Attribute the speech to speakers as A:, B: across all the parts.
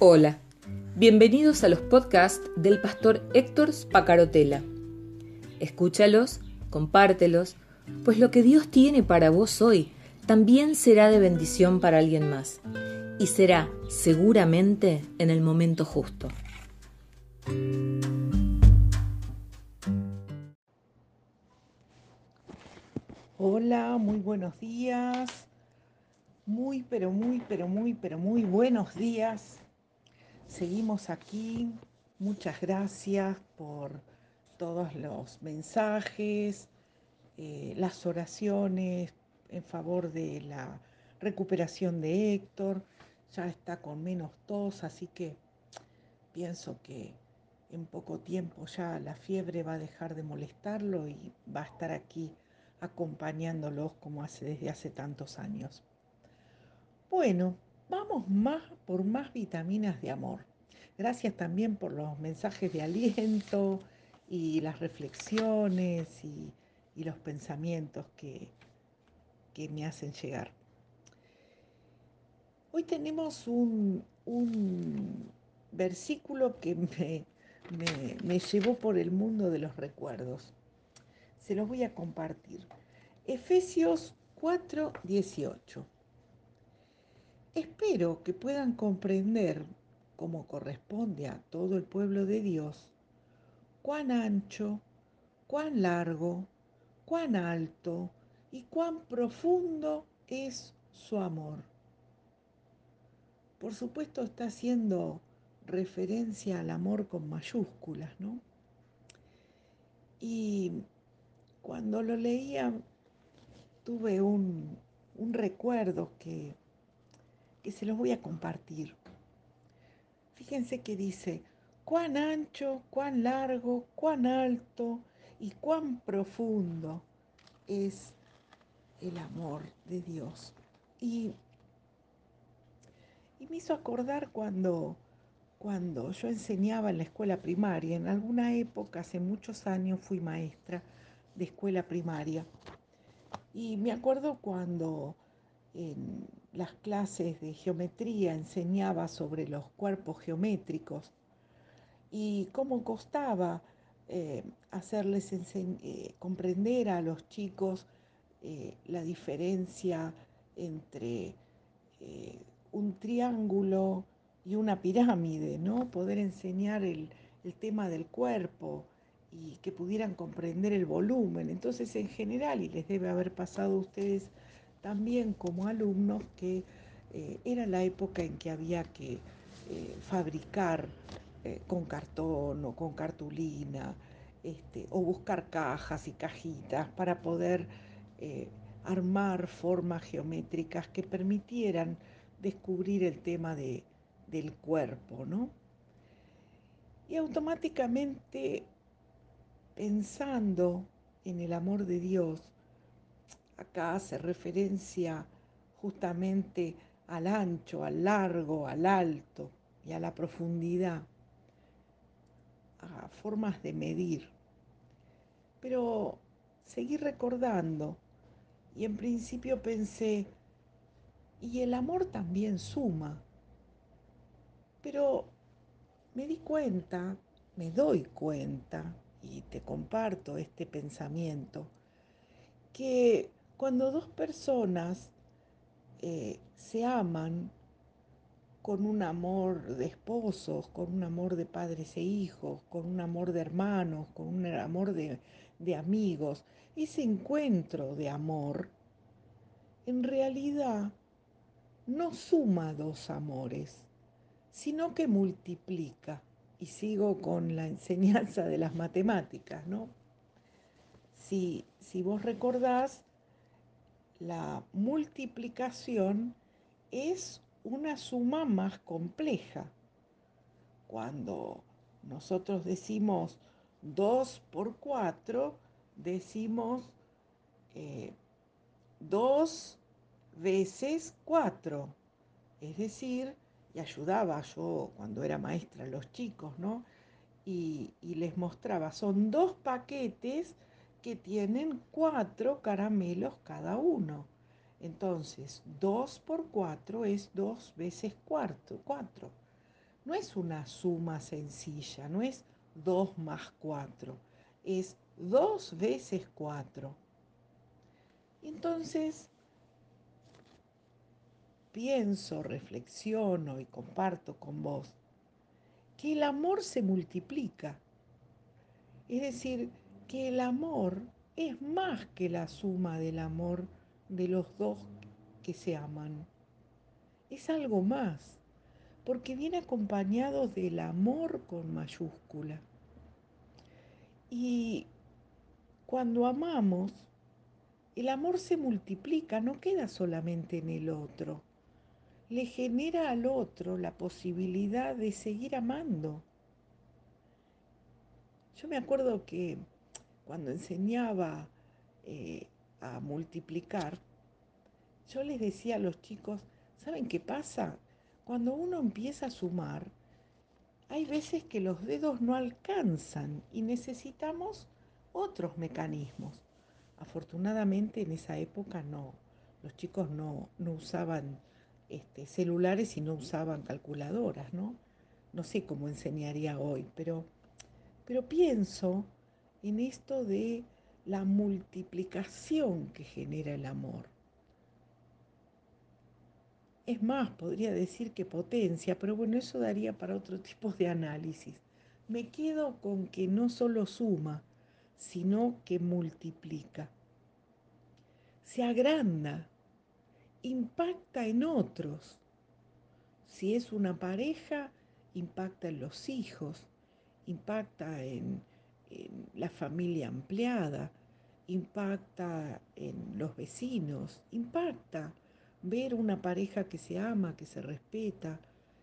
A: Hola, bienvenidos a los podcasts del pastor Héctor Spacarotela. Escúchalos, compártelos, pues lo que Dios tiene para vos hoy también será de bendición para alguien más y será seguramente en el momento justo.
B: Hola, muy buenos días. Muy, pero muy, pero muy, pero muy buenos días. Seguimos aquí. Muchas gracias por todos los mensajes, eh, las oraciones en favor de la recuperación de Héctor. Ya está con menos tos, así que pienso que en poco tiempo ya la fiebre va a dejar de molestarlo y va a estar aquí acompañándolos como hace desde hace tantos años. Bueno, vamos más por más vitaminas de amor. Gracias también por los mensajes de aliento y las reflexiones y, los pensamientos que, que, me hacen llegar. Hoy tenemos un, versículo que me, me llevó por el mundo de los recuerdos se los voy a compartir. Efesios 4, 18. Espero que puedan comprender, como corresponde a todo el pueblo de Dios, cuán ancho, cuán largo, cuán alto y cuán profundo es su amor. Por supuesto está haciendo referencia al amor con mayúsculas, ¿no? Y cuando lo leía tuve un, recuerdo que, que se los voy a compartir. Fíjense que dice, cuán ancho, cuán largo, cuán alto y cuán profundo es el amor de Dios. Y, y me hizo acordar cuando, cuando yo enseñaba en la escuela primaria, en alguna época, hace muchos años, fui maestra de escuela primaria. Y me acuerdo cuando en las clases de geometría enseñaba sobre los cuerpos geométricos y cómo costaba eh, hacerles eh, comprender a los chicos eh, la diferencia entre un triángulo y una pirámide, ¿no? Poder enseñar el, el tema del cuerpo, y que pudieran comprender el volumen. Entonces, en general, y les debe haber pasado a ustedes también como alumnos, que eh, era la época en que había que eh, fabricar eh, con cartón o con cartulina, este, o buscar cajas y cajitas para poder armar formas geométricas que permitieran descubrir el tema de, del cuerpo, ¿no? Y automáticamente pensando en el amor de Dios, acá hace referencia justamente al ancho, al largo, al alto y a la profundidad, a formas de medir. Pero seguí recordando y en principio pensé, y el amor también suma. Pero me di cuenta, me doy cuenta, y te comparto este pensamiento, que cuando dos personas eh, se aman con un amor de esposos, con un amor de padres e hijos, con un amor de hermanos, con un amor de, de amigos, ese encuentro de amor en realidad no suma dos amores, sino que multiplica y sigo con la enseñanza de las matemáticas, ¿no? Si, si vos recordás, la multiplicación es una suma más compleja. Cuando nosotros decimos 2 por 4, decimos 2 eh, veces 4, es decir, y ayudaba yo cuando era maestra a los chicos, ¿no? Y, les mostraba, son dos paquetes que tienen cuatro caramelos cada uno. Entonces, dos por cuatro es dos veces cuarto, cuatro. no es una suma sencilla, no es 2 más 4, es 2 veces 4. Entonces, pienso, reflexiono y comparto con vos que el amor se multiplica. Es decir, que el amor es más que la suma del amor de los dos que se aman. Es algo más, porque viene acompañado del amor con mayúscula. Y cuando amamos, el amor se multiplica, no queda solamente en el otro. Le genera al otro la posibilidad de seguir amando. Yo me acuerdo que cuando enseñaba eh, a multiplicar, yo les decía a los chicos, ¿saben qué pasa? Cuando uno empieza a sumar, hay veces que los dedos no alcanzan y necesitamos otros mecanismos. Afortunadamente en esa época no, los chicos no, usaban este, celulares y no usaban calculadoras, ¿no? No sé cómo enseñaría hoy, pero, pero pienso en esto de la multiplicación que genera el amor. Es más, podría decir que potencia, pero bueno, eso daría para otro tipo de análisis. Me quedo con que no solo suma, sino que multiplica. Se agranda, impacta en otros. Si es una pareja, impacta en los hijos, impacta en, la familia ampliada, impacta en los vecinos, impacta ver una pareja que se ama, que se respeta,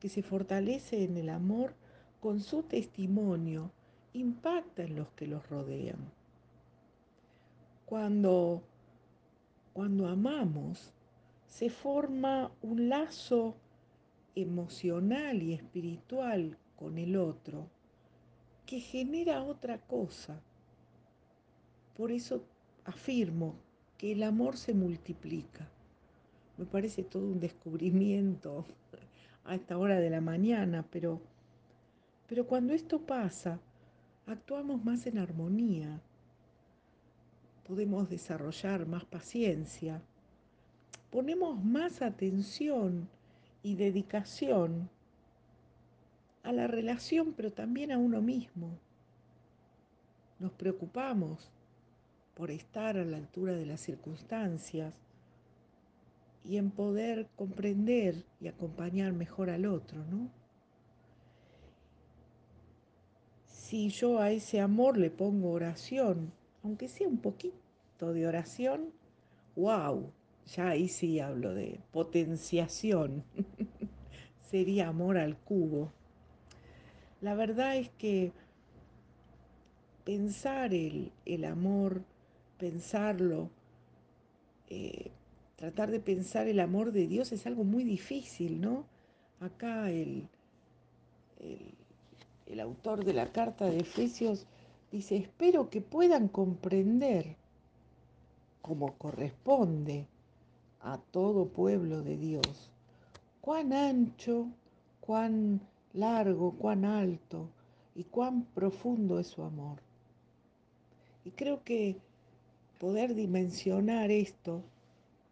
B: que se fortalece en el amor con su testimonio, impacta en los que los rodean. Cuando, cuando amamos, se forma un lazo emocional y espiritual con el otro que genera otra cosa. Por eso afirmo que el amor se multiplica. Me parece todo un descubrimiento a esta hora de la mañana, pero, pero cuando esto pasa, actuamos más en armonía, podemos desarrollar más paciencia, ponemos más atención y dedicación a la relación, pero también a uno mismo. Nos preocupamos por estar a la altura de las circunstancias, y en poder comprender y acompañar mejor al otro, ¿no? Si yo a ese amor le pongo oración, aunque sea un poquito de oración, wow, ya ahí sí hablo de potenciación. Sería amor al cubo. La verdad es que pensar el, el amor, pensarlo, eh, tratar de pensar el amor de Dios es algo muy difícil, ¿no? Acá el, el, autor de la carta de Efesios dice, espero que puedan comprender como corresponde a todo pueblo de Dios, cuán ancho, cuán largo, cuán alto y cuán profundo es su amor. Y creo que poder dimensionar esto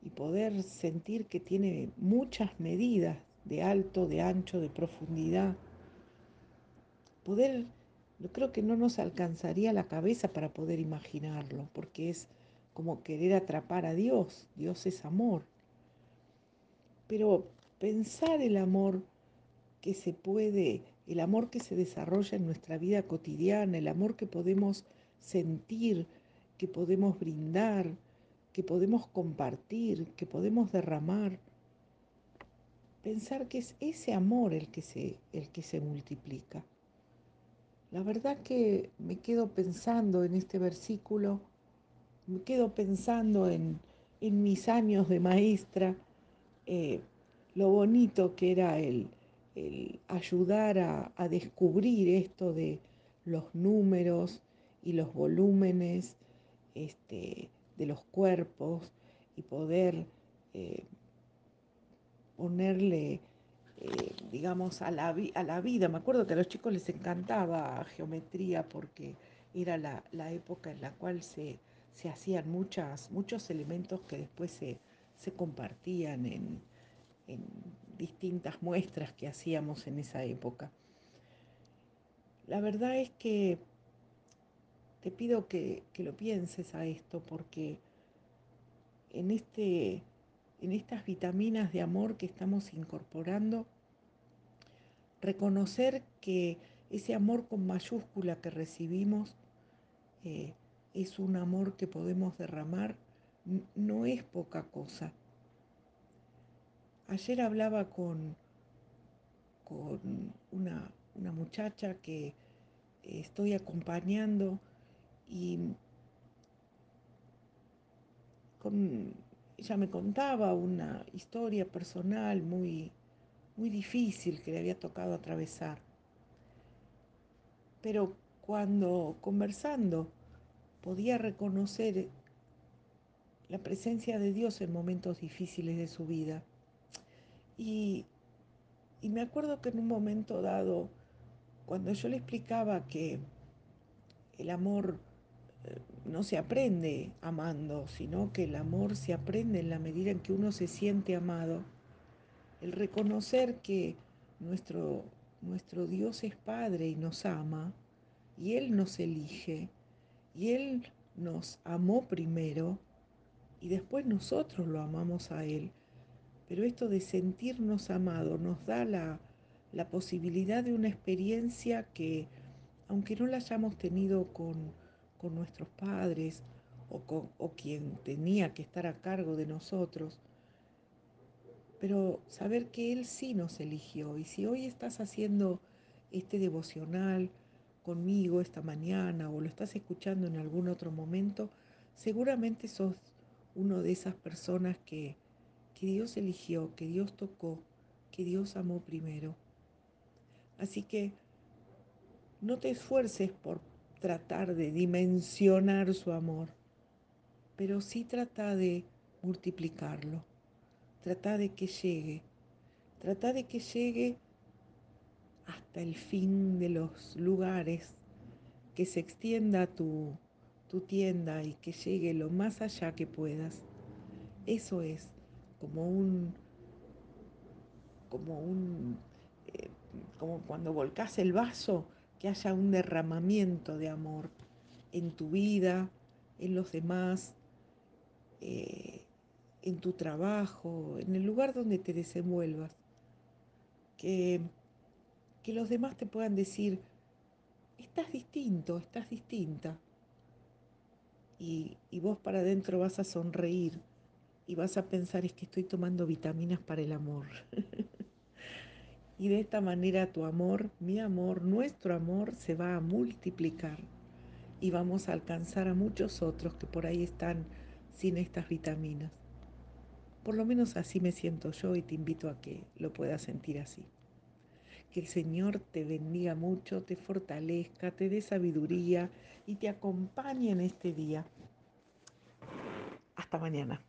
B: y poder sentir que tiene muchas medidas de alto, de ancho, de profundidad. Poder, yo creo que no nos alcanzaría la cabeza para poder imaginarlo, porque es como querer atrapar a Dios. Dios es amor. Pero pensar el amor que se puede, el amor que se desarrolla en nuestra vida cotidiana, el amor que podemos sentir, que podemos brindar, que podemos compartir, que podemos derramar. Pensar que es ese amor el que se, el que se multiplica. La verdad que me quedo pensando en este versículo, me quedo pensando en, mis años de maestra, eh, lo bonito que era el, ayudar a, descubrir esto de los números y los volúmenes, este, de los cuerpos y poder eh, ponerle eh, digamos, a la, vida. Me acuerdo que a los chicos les encantaba geometría porque era la, época en la cual se, hacían muchas, muchos elementos que después se, compartían en, distintas muestras que hacíamos en esa época. La verdad es que te pido que, que lo pienses a esto porque en, este, en estas vitaminas de amor que estamos incorporando, reconocer que ese amor con mayúscula que recibimos eh, es un amor que podemos derramar, no es poca cosa. Ayer hablaba con, con una, una muchacha que estoy acompañando y ella me contaba una historia personal muy, muy difícil que le había tocado atravesar. Pero cuando conversando podía reconocer la presencia de Dios en momentos difíciles de su vida. Y, me acuerdo que en un momento dado, cuando yo le explicaba que el amor eh, no se aprende amando, sino que el amor se aprende en la medida en que uno se siente amado. El reconocer que nuestro, nuestro Dios es Padre y nos ama, y Él nos elige, y Él nos amó primero, y después nosotros lo amamos a Él. Pero esto de sentirnos amados nos da la, la posibilidad de una experiencia que, aunque no la hayamos tenido con, con nuestros padres o, con, o quien tenía que estar a cargo de nosotros, pero saber que Él sí nos eligió. Y si hoy estás haciendo este devocional conmigo esta mañana o lo estás escuchando en algún otro momento, seguramente sos uno de esas personas que, que Dios eligió, que Dios tocó, que Dios amó primero. Así que no te esfuerces por tratar de dimensionar su amor, pero sí trata de multiplicarlo. Trata de que llegue. Trata de que llegue hasta el fin de los lugares, que se extienda tu, tu tienda y que llegue lo más allá que puedas. Eso es como un, como un, eh, como cuando volcas el vaso, que haya un derramamiento de amor en tu vida, en los demás. Eh, en tu trabajo, en el lugar donde te desenvuelvas. Que, que los demás te puedan decir, estás distinto, estás distinta. Y, y vos para adentro vas a sonreír y vas a pensar, es que estoy tomando vitaminas para el amor. y de esta manera tu amor, mi amor, nuestro amor se va a multiplicar y vamos a alcanzar a muchos otros que por ahí están sin estas vitaminas. Por lo menos así me siento yo y te invito a que lo puedas sentir así. Que el Señor te bendiga mucho, te fortalezca, te dé sabiduría y te acompañe en este día. Hasta mañana.